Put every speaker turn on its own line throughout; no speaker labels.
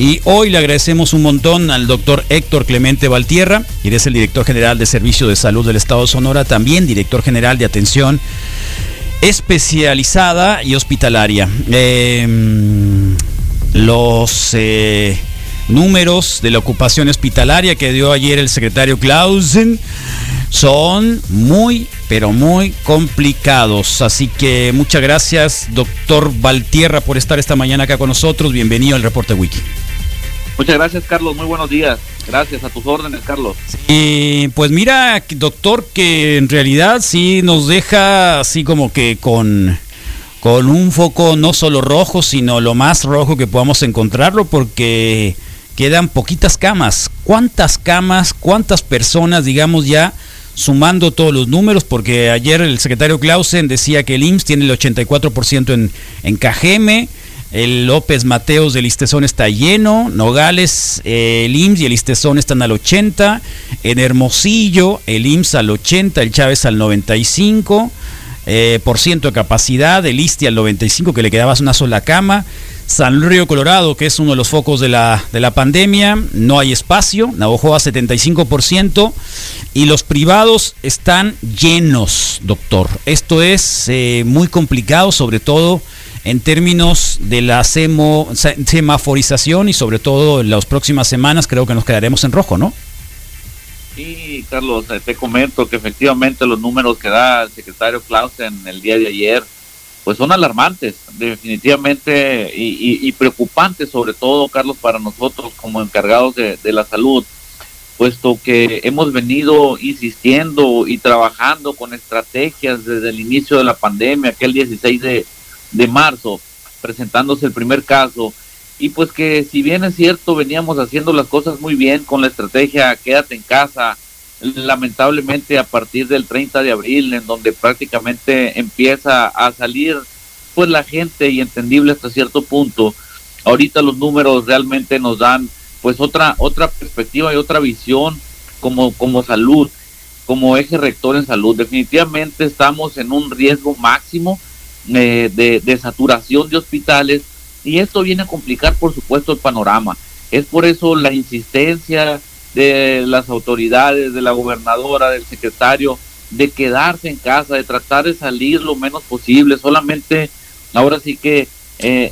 Y hoy le agradecemos un montón al doctor Héctor Clemente Valtierra, quien es el director general de Servicio de Salud del Estado de Sonora, también director general de Atención Especializada y Hospitalaria. Em, los eh, números de la ocupación hospitalaria que dio ayer el secretario Clausen son muy, pero muy complicados. Así que muchas gracias, doctor Valtierra, por estar esta mañana acá con nosotros. Bienvenido al Reporte Wiki.
Muchas gracias, Carlos. Muy buenos días. Gracias a tus órdenes, Carlos.
Pues mira, doctor, que en realidad sí nos deja así como que con, con un foco no solo rojo, sino lo más rojo que podamos encontrarlo, porque quedan poquitas camas. ¿Cuántas camas, cuántas personas, digamos, ya sumando todos los números, porque ayer el secretario Clausen decía que el IMSS tiene el 84% en, en Cajeme, el López Mateos del Istezón está lleno, Nogales, eh, el IMSS y el Istezón están al 80, en Hermosillo el IMSS al 80, el Chávez al 95, eh, por ciento de capacidad, el ISTI al 95 que le quedaba una sola cama, San Río Colorado, que es uno de los focos de la, de la pandemia, no hay espacio, Navajoa 75%, y los privados están llenos, doctor. Esto es eh, muy complicado, sobre todo en términos de la semaforización y sobre todo en las próximas semanas creo que nos quedaremos en rojo, ¿no?
Sí, Carlos, eh, te comento que efectivamente los números que da el secretario Clausen el día de ayer pues son alarmantes, definitivamente, y, preocupantes sobre todo, Carlos, para nosotros como encargados de, la salud, puesto que hemos venido insistiendo y trabajando con estrategias desde el inicio de la pandemia, aquel 16 de, de marzo, presentándose el primer caso, y pues que si bien es cierto, veníamos haciendo las cosas muy bien con la estrategia quédate en casa, lamentablemente a partir del 30 de abril, en donde prácticamente empieza a salir pues la gente y entendible hasta cierto punto. Ahorita los números realmente nos dan pues otra otra perspectiva y otra visión como como salud, como eje rector en salud. Definitivamente estamos en un riesgo máximo eh, de, de saturación de hospitales y esto viene a complicar por supuesto el panorama. Es por eso la insistencia de las autoridades, de la gobernadora, del secretario, de quedarse en casa, de tratar de salir lo menos posible, solamente ahora sí que eh,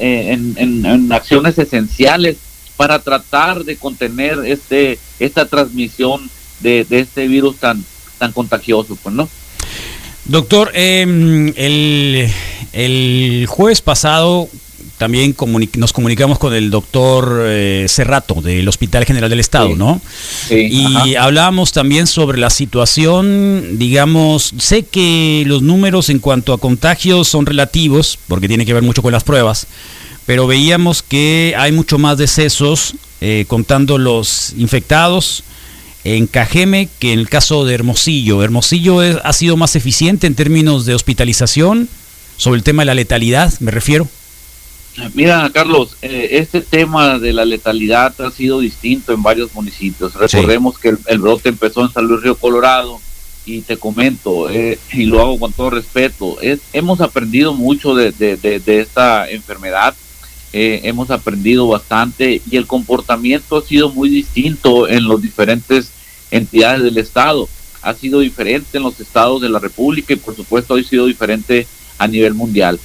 eh, en, acciones esenciales para tratar de contener este esta transmisión de, este virus tan tan contagioso, pues, ¿no?
Doctor, em, el, el jueves pasado también nos comunicamos con el doctor eh, Cerrato del Hospital General del Estado, ¿no? y hablábamos también sobre la situación, digamos, sé que los números en cuanto a contagios son relativos, porque tiene que ver mucho con las pruebas, pero veíamos que hay mucho más decesos eh, contando los infectados en Cajeme que en el caso de Hermosillo. Hermosillo ha sido más eficiente en términos de hospitalización, sobre el tema de la letalidad, me refiero.
Mira, Carlos, eh, este tema de la letalidad ha sido distinto en varios municipios. Recordemos que el, brote empezó en San Luis Río Colorado y te comento, eh, y lo hago con todo respeto, es, hemos aprendido mucho de, esta enfermedad, eh, hemos aprendido bastante y el comportamiento ha sido muy distinto en las diferentes entidades del Estado. Ha sido diferente en los estados de la República y por supuesto ha sido diferente a nivel mundial.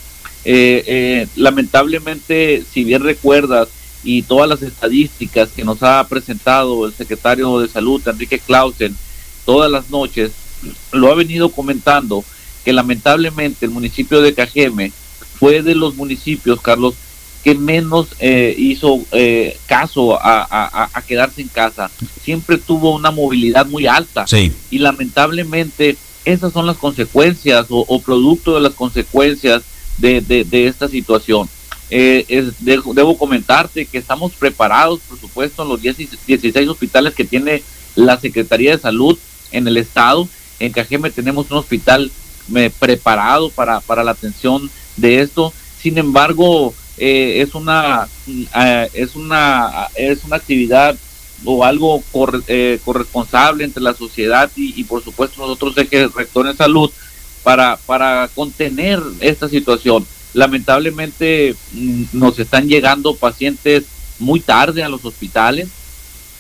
Eh, eh, lamentablemente, si bien recuerdas, y todas las estadísticas que nos ha presentado el secretario de Salud, Enrique Clausen, todas las noches, lo ha venido comentando, que lamentablemente el municipio de Cajeme fue de los municipios, Carlos, que menos eh, hizo eh, caso a, a, quedarse en casa. Siempre tuvo una movilidad muy alta. Y lamentablemente esas son las consecuencias o, o producto de las consecuencias de, de, esta situación. Eh, es, debo comentarte que estamos preparados, por supuesto, en los 16 hospitales que tiene la Secretaría de Salud en el estado. En Cajeme tenemos un hospital eh, preparado para, para la atención de esto. Sin embargo, eh, es una es una es una actividad o algo corresponsable entre la sociedad y, y por supuesto nosotros ejes rectores de salud para, para contener esta situación. Lamentablemente mm, nos están llegando pacientes muy tarde a los hospitales,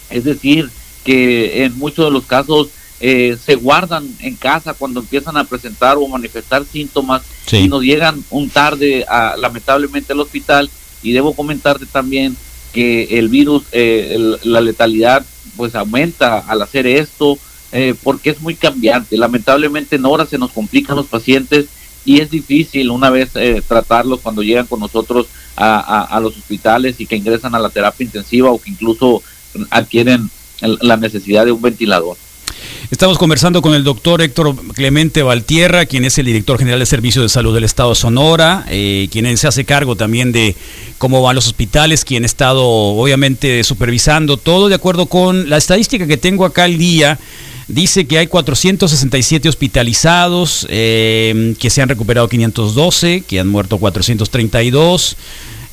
es decir, que en muchos de los casos eh, se guardan en casa cuando empiezan a presentar o manifestar síntomas y nos llegan un tarde a, lamentablemente al hospital y debo comentarte también que el virus, eh, la letalidad pues aumenta al hacer esto eh, porque es muy cambiante. Lamentablemente en horas se nos complican los pacientes y es difícil una vez tratarlos cuando llegan con nosotros a, los hospitales y que ingresan a la terapia intensiva o que incluso adquieren la necesidad de un ventilador.
Estamos conversando con el doctor Héctor Clemente Valtierra, quien es el director general de Servicios de Salud del Estado de Sonora, eh, quien se hace cargo también de cómo van los hospitales, quien ha estado obviamente supervisando todo de acuerdo con la estadística que tengo acá el día. Dice que hay 467 hospitalizados, eh, que se han recuperado 512, que han muerto 432.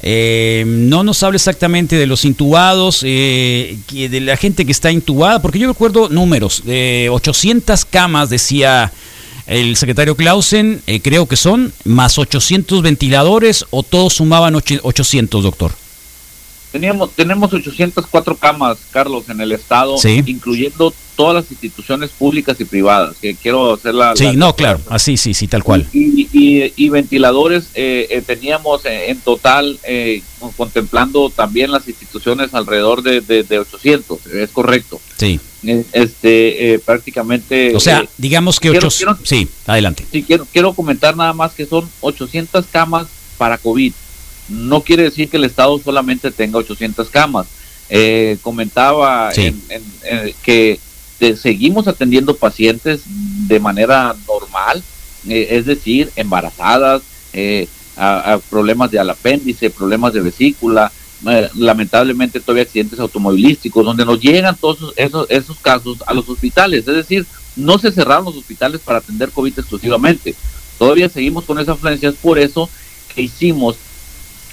Eh, no nos habla exactamente de los intubados, eh, de la gente que está intubada, porque yo recuerdo números, de 800 camas, decía el secretario Clausen, eh, creo que son, más 800 ventiladores o todos sumaban 800, doctor.
Teníamos, tenemos 804 camas, Carlos, en el estado, incluyendo todas las instituciones públicas y privadas, que quiero hacer la...
Sí, no, claro, así, sí, sí, tal cual.
Y, y, ventiladores eh, eh, teníamos en total, eh, contemplando también las instituciones, alrededor de, de, 800, es correcto.
Sí.
Este, prácticamente...
O sea, digamos que 800... Sí, adelante.
Sí, quiero, quiero comentar nada más que son 800 camas para COVID no quiere decir que el Estado solamente tenga 800 camas. Eh, comentaba que seguimos atendiendo pacientes de manera normal, eh, es decir, embarazadas, eh, a, problemas de alapéndice, problemas de vesícula, lamentablemente todavía accidentes automovilísticos, donde nos llegan todos esos, esos casos a los hospitales. Es decir, no se cerraron los hospitales para atender COVID exclusivamente. Todavía seguimos con esas afluencias, por eso que hicimos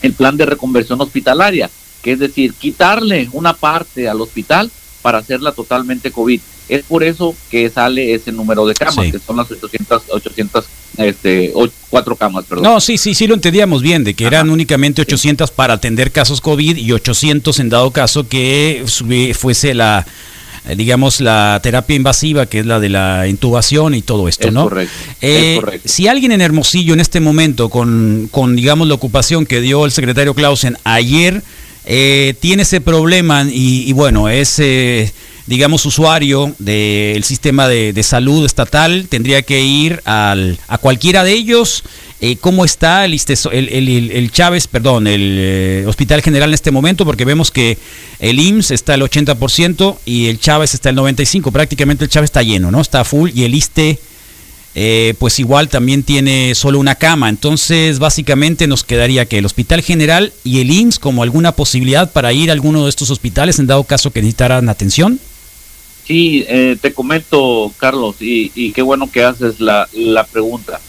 el plan de reconversión hospitalaria, que es decir, quitarle una parte al hospital para hacerla totalmente COVID. Es por eso que sale ese número de camas, que son las 800, 800 este, cuatro camas, perdón.
No, sí, sí, sí lo entendíamos bien, de que eran únicamente 800 para atender casos COVID y 800 en dado caso que fuese la, digamos, la terapia invasiva, que es la de la intubación y todo esto, ¿no?
Eh, correcto,
Si alguien en Hermosillo en este momento, con, con, digamos, la ocupación que dio el secretario Clausen ayer, eh, tiene ese problema y, bueno, es digamos, usuario del sistema de, salud estatal, tendría que ir al, a cualquiera de ellos eh, cómo está el, el, el, Chávez, perdón, el eh, Hospital General en este momento, porque vemos que el IMSS está al 80% y el Chávez está al 95%, prácticamente el Chávez está lleno, ¿no? Está full y el ISTE, eh, pues igual también tiene solo una cama, entonces básicamente nos quedaría que el Hospital General y el IMSS como alguna posibilidad para ir a alguno de estos hospitales en dado caso que necesitaran atención.
Sí, te comento, Carlos, y, y, qué bueno que haces la, la pregunta.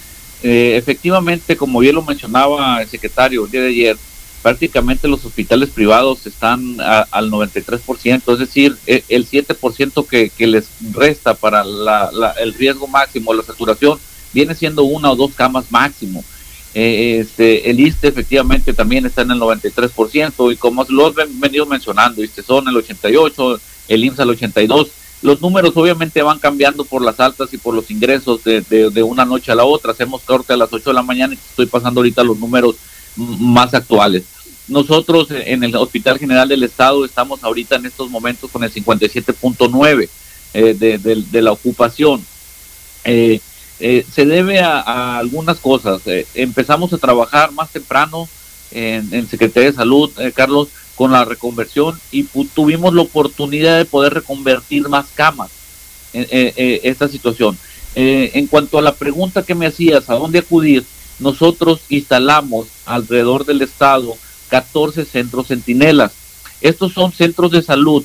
Eh, efectivamente, como bien lo mencionaba el secretario el día de ayer, prácticamente los hospitales privados están al 93%, es decir, e, el 7% que, que les resta para el riesgo máximo, la saturación, viene siendo una o dos camas máximo. Eh, este, el ISTE efectivamente también está en el 93% y como lo he venido mencionando, ISTE son el 88, el IMSS al 82, los números obviamente van cambiando por las altas y por los ingresos de, de, una noche a la otra. Hacemos corte a las 8 de la mañana y estoy pasando ahorita los números más actuales. Nosotros en el Hospital General del Estado estamos ahorita en estos momentos con el 57.9 eh, de, de, la ocupación. Eh, eh, se debe a, algunas cosas. empezamos a trabajar más temprano en, en Secretaría de Salud, Carlos, con la reconversión y tuvimos la oportunidad de poder reconvertir más camas en, esta situación. Eh, en cuanto a la pregunta que me hacías, ¿a dónde acudir? Nosotros instalamos alrededor del estado 14 centros centinelas. Estos son centros de salud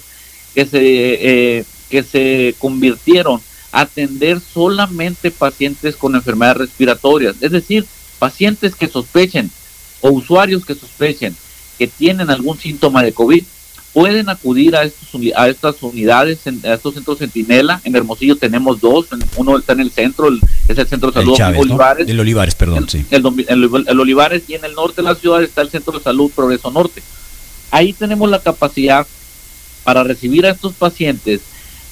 que se, eh, que se convirtieron a atender solamente pacientes con enfermedades respiratorias, es decir, pacientes que sospechen o usuarios que sospechen que tienen algún síntoma de COVID pueden acudir a, estos, a estas unidades, a estos centros Centinela. En Hermosillo tenemos dos, uno está en el centro, es el centro de salud
de Olivares. El Olivares, perdón, sí.
El, Olivares y en el norte de la ciudad está el centro de salud Progreso Norte. ahí tenemos la capacidad para recibir a estos pacientes,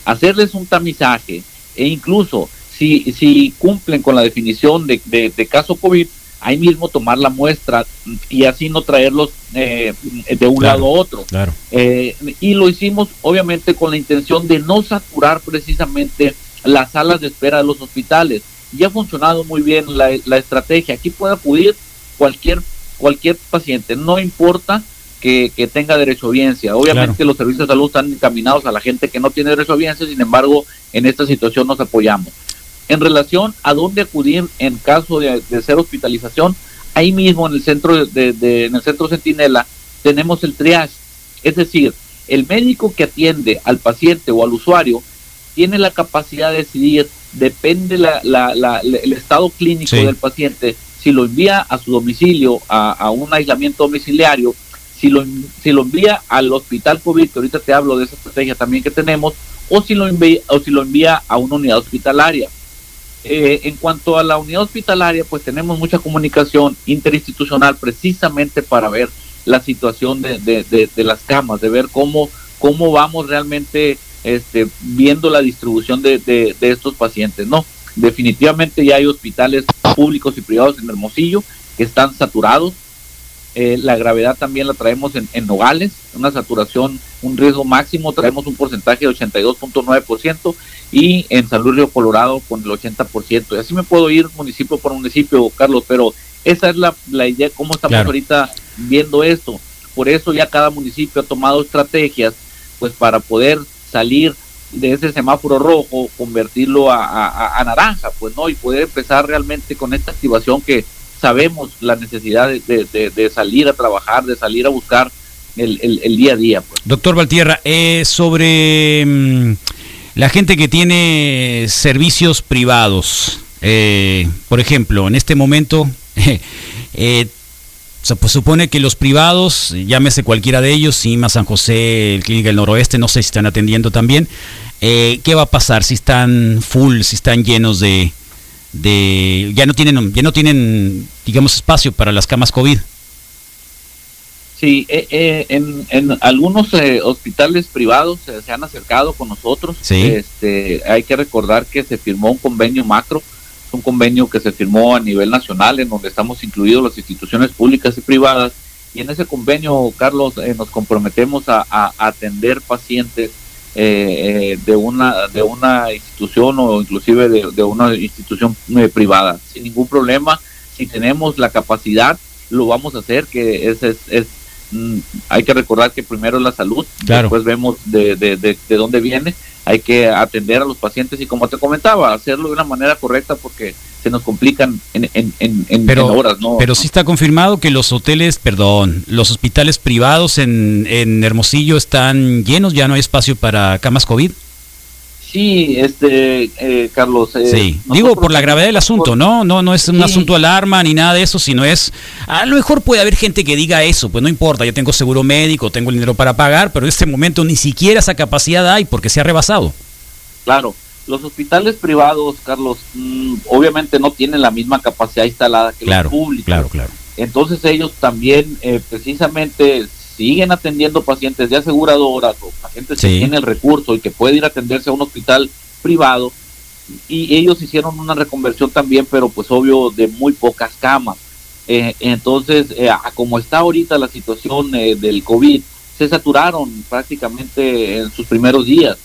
hacerles un tamizaje e incluso si, si cumplen con la definición de, de, caso COVID, ahí mismo tomar la muestra y así no traerlos eh, de un lado a otro.
Claro.
Eh, y lo hicimos obviamente con la intención de no saturar precisamente las salas de espera de los hospitales. Y ha funcionado muy bien la, la estrategia. Aquí puede acudir cualquier, cualquier paciente, no importa que, tenga derecho a audiencia. Obviamente los servicios de salud están encaminados a la gente que no tiene derecho a audiencia, sin embargo, en esta situación nos apoyamos. En relación a dónde acudir en caso de, ser hospitalización, ahí mismo en el centro de, en el centro Centinela tenemos el triage, es decir, el médico que atiende al paciente o al usuario tiene la capacidad de decidir, depende la, el estado clínico del paciente, si lo envía a su domicilio, a, a un aislamiento domiciliario, si lo, si lo envía al hospital COVID, que ahorita te hablo de esa estrategia también que tenemos, o si lo envía, o si lo envía a una unidad hospitalaria. Eh, en cuanto a la unidad hospitalaria, pues tenemos mucha comunicación interinstitucional precisamente para ver la situación de, de, las camas, de ver cómo, cómo vamos realmente este, viendo la distribución de, estos pacientes. No, definitivamente ya hay hospitales públicos y privados en Hermosillo que están saturados, eh, la gravedad también la traemos en, Nogales, una saturación, un riesgo máximo, traemos un porcentaje de 82.9% y en San Luis Río Colorado con el 80%. Y así me puedo ir municipio por municipio, Carlos, pero esa es la, la idea, cómo estamos ahorita viendo esto. Por eso ya cada municipio ha tomado estrategias pues para poder salir de ese semáforo rojo, convertirlo a, a naranja, pues no, y poder empezar realmente con esta activación que sabemos la necesidad de, salir a trabajar, de salir a buscar el, día a día. Pues.
Doctor Valtierra, eh, sobre mm, la gente que tiene servicios privados, eh, por ejemplo, en este momento, eh, se pues supone que los privados, llámese cualquiera de ellos, CIMA, San José, el Clínica del Noroeste, no sé si están atendiendo también, ¿qué va a pasar si están full, si están llenos de, de ya no tienen ya no tienen digamos espacio para las camas covid.
Sí eh, eh, en, en, algunos eh, hospitales privados se han acercado con nosotros. Este hay que recordar que se firmó un convenio macro un convenio que se firmó a nivel nacional en donde estamos incluidos las instituciones públicas y privadas. Y en ese convenio Carlos nos comprometemos a, a atender pacientes eh, de una de una institución o inclusive de, una institución eh, privada. Sin ningún problema si tenemos la capacidad lo vamos a hacer que es, es, mm, hay que recordar que primero es la salud después vemos de, de, de, de dónde viene hay que atender a los pacientes y como te comentaba, hacerlo de una manera correcta porque se nos complican en, en, en,
pero,
horas, ¿no?
Pero sí está confirmado que los hoteles, perdón, los hospitales privados en, en Hermosillo están llenos, ya no hay espacio para camas COVID.
Sí, este, eh, Carlos.
Eh, sí, digo por la gravedad del asunto, ¿no? No, no es un asunto alarma ni nada de eso, sino es, a lo mejor puede haber gente que diga eso, pues no importa, yo tengo seguro médico, tengo el dinero para pagar, pero en este momento ni siquiera esa capacidad hay porque se ha rebasado.
Claro, los hospitales privados, Carlos, mm, obviamente no tienen la misma capacidad instalada que
los
públicos.
Claro, claro.
Entonces ellos también eh, precisamente siguen atendiendo pacientes de aseguradoras o pacientes que tienen el recurso y que puede ir a atenderse a un hospital privado y ellos hicieron una reconversión también, pero pues obvio de muy pocas camas. Eh, entonces, eh, como está ahorita la situación eh, del COVID, se saturaron prácticamente en sus primeros días.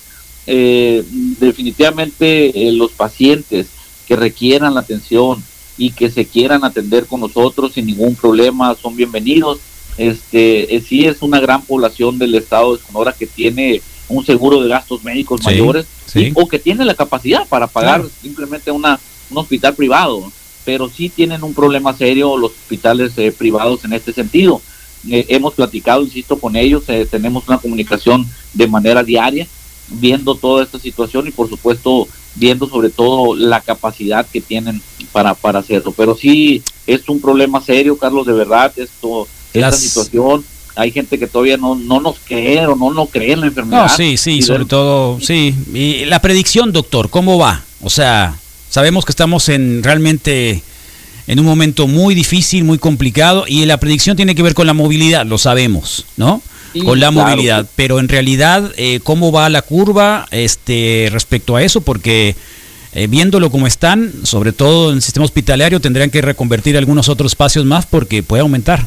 definitivamente los pacientes que requieran la atención y que se quieran atender con nosotros sin ningún problema son bienvenidos este, eh, sí es una gran población del estado de Sonora que tiene un seguro de gastos médicos mayores o que tiene la capacidad para pagar simplemente una, un hospital privado, pero sí tienen un problema serio los hospitales eh, privados en este sentido. Eh, hemos platicado, insisto, con ellos, tenemos una comunicación de manera diaria, viendo toda esta situación y por supuesto viendo sobre todo la capacidad que tienen para, para hacerlo. Pero sí es un problema serio, Carlos, de verdad, esto la situación. Hay gente que todavía no, no nos cree o no nos cree en la enfermedad.
No, sí, sí, sobre todo, sí. Y la predicción, doctor, ¿cómo va? O sea, sabemos que estamos en realmente en un momento muy difícil, muy complicado, y la predicción tiene que ver con la movilidad, lo sabemos, ¿no? con la movilidad. Pero en realidad, eh, ¿cómo va la curva este, respecto a eso? Porque eh, viéndolo como están, sobre todo en el sistema hospitalario, tendrían que reconvertir algunos otros espacios más porque puede aumentar.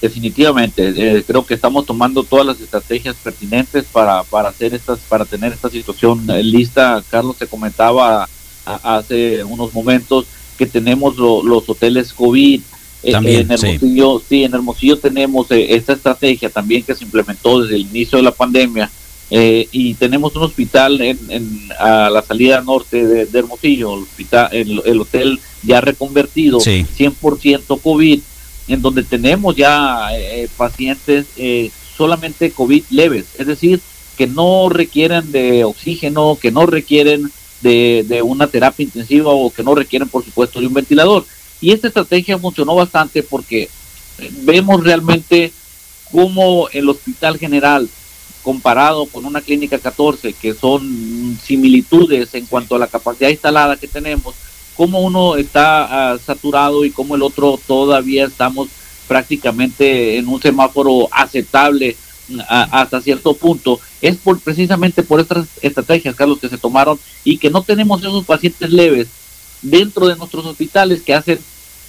Definitivamente, eh, creo que estamos tomando todas las estrategias pertinentes para, para hacer estas, para tener esta situación lista. Carlos te comentaba hace unos momentos que tenemos los hoteles COVID, eh, en Hermosillo, sí. en Hermosillo tenemos eh, esta estrategia también que se implementó desde el inicio de la pandemia eh, y tenemos un hospital en, a la salida norte de, Hermosillo, el, hospital, el, hotel ya reconvertido, 100% COVID, en donde tenemos ya pacientes solamente COVID leves, es decir, que no requieren de oxígeno, que no requieren de, de una terapia intensiva o que no requieren, por supuesto, de un ventilador. Y esta estrategia funcionó bastante porque vemos realmente cómo el Hospital General, comparado con una clínica 14, que son similitudes en cuanto a la capacidad instalada que tenemos, cómo uno está ah, saturado y cómo el otro todavía estamos prácticamente en un semáforo aceptable hasta cierto punto, es por, precisamente por estas estrategias, Carlos, que se tomaron y que no tenemos esos pacientes leves dentro de nuestros hospitales que hacen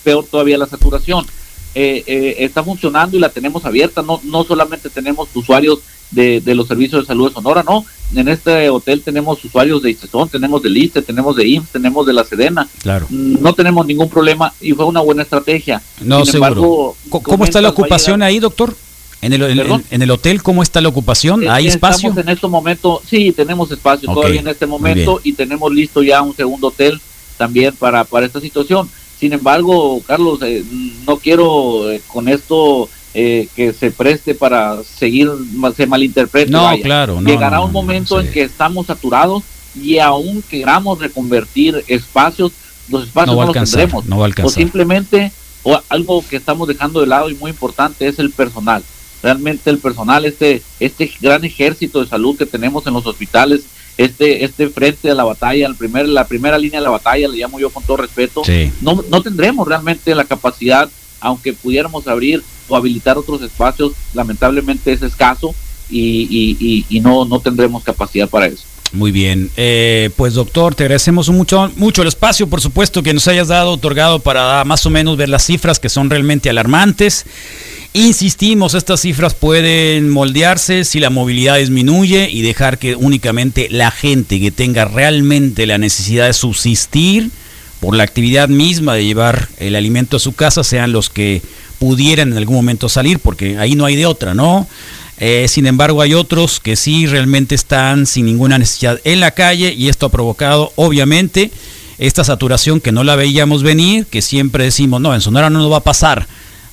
peor todavía la saturación. Eh, eh, está funcionando y la tenemos abierta, no, no solamente tenemos usuarios de, los servicios de salud de Sonora, no, en este hotel tenemos usuarios de ICESON, tenemos de LISTE, tenemos de IMSS, tenemos de la Sedena,
claro.
no tenemos ningún problema y fue una buena estrategia.
No, seguro. ¿Cómo está la ocupación ahí, doctor? En el, en, el hotel, ¿cómo está la ocupación? ¿Hay espacio?
en este momento, sí, tenemos espacio todavía en este momento y tenemos listo ya un segundo hotel también para, para esta situación. Sin embargo, Carlos, eh, no quiero eh, con esto eh, que se preste para seguir, se malinterprete.
No, claro.
Llegará un momento en que estamos saturados y aún queramos reconvertir espacios, los espacios no, los tendremos.
No va a alcanzar.
O simplemente, o algo que estamos dejando de lado y muy importante es el personal. Realmente el personal, este, este gran ejército de salud que tenemos en los hospitales, este, este frente a la batalla, el primer, la primera línea de la batalla, le llamo yo con todo respeto, no, no tendremos realmente la capacidad, aunque pudiéramos abrir o habilitar otros espacios, lamentablemente es escaso y, no, no tendremos capacidad para eso.
Muy bien, eh, pues doctor, te agradecemos mucho, mucho el espacio, por supuesto, que nos hayas dado, otorgado para más o menos ver las cifras que son realmente alarmantes. Insistimos, estas cifras pueden moldearse si la movilidad disminuye y dejar que únicamente la gente que tenga realmente la necesidad de subsistir por la actividad misma de llevar el alimento a su casa sean los que pudieran en algún momento salir, porque ahí no hay de otra, ¿no? Eh, sin embargo, hay otros que sí realmente están sin ninguna necesidad en la calle y esto ha provocado, obviamente, esta saturación que no la veíamos venir, que siempre decimos, no, en Sonora no nos va a pasar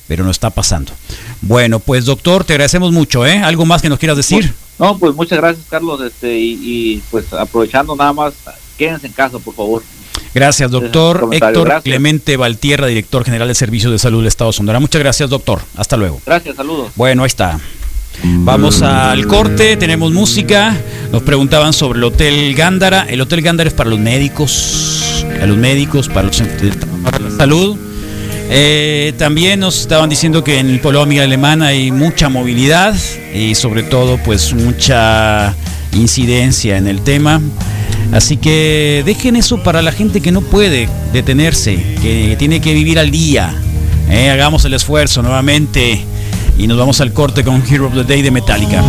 pero no está pasando. Bueno, pues doctor, te agradecemos mucho, ¿eh? ¿Algo más que nos quieras decir?
No, pues muchas gracias, Carlos, este, y, pues aprovechando nada más, quédense en casa, por favor.
Gracias, doctor Héctor Clemente Valtierra, director general de Servicios de Salud del Estado de Sonora. Muchas gracias, doctor. Hasta luego.
Gracias, saludos.
Bueno, ahí está. Vamos al corte, tenemos música. Nos preguntaban sobre el Hotel Gándara. El Hotel Gándara es para los médicos, a los médicos, para los de la salud eh, también nos estaban diciendo que en el Polo Amiga Alemán hay mucha movilidad y sobre todo pues mucha incidencia en el tema. Así que dejen eso para la gente que no puede detenerse, que tiene que vivir al día. Eh, hagamos el esfuerzo nuevamente y nos vamos al corte con Hero of the Day de Metallica.